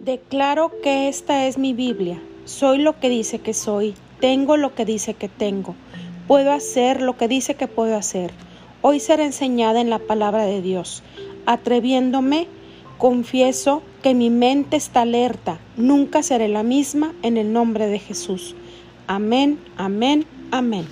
Declaro que esta es mi Biblia. Soy lo que dice que soy. Tengo lo que dice que tengo. Puedo hacer lo que dice que puedo hacer. Hoy seré enseñada en la palabra de Dios. Atreviéndome, confieso que mi mente está alerta. Nunca seré la misma en el nombre de Jesús. Amén, amén, amén.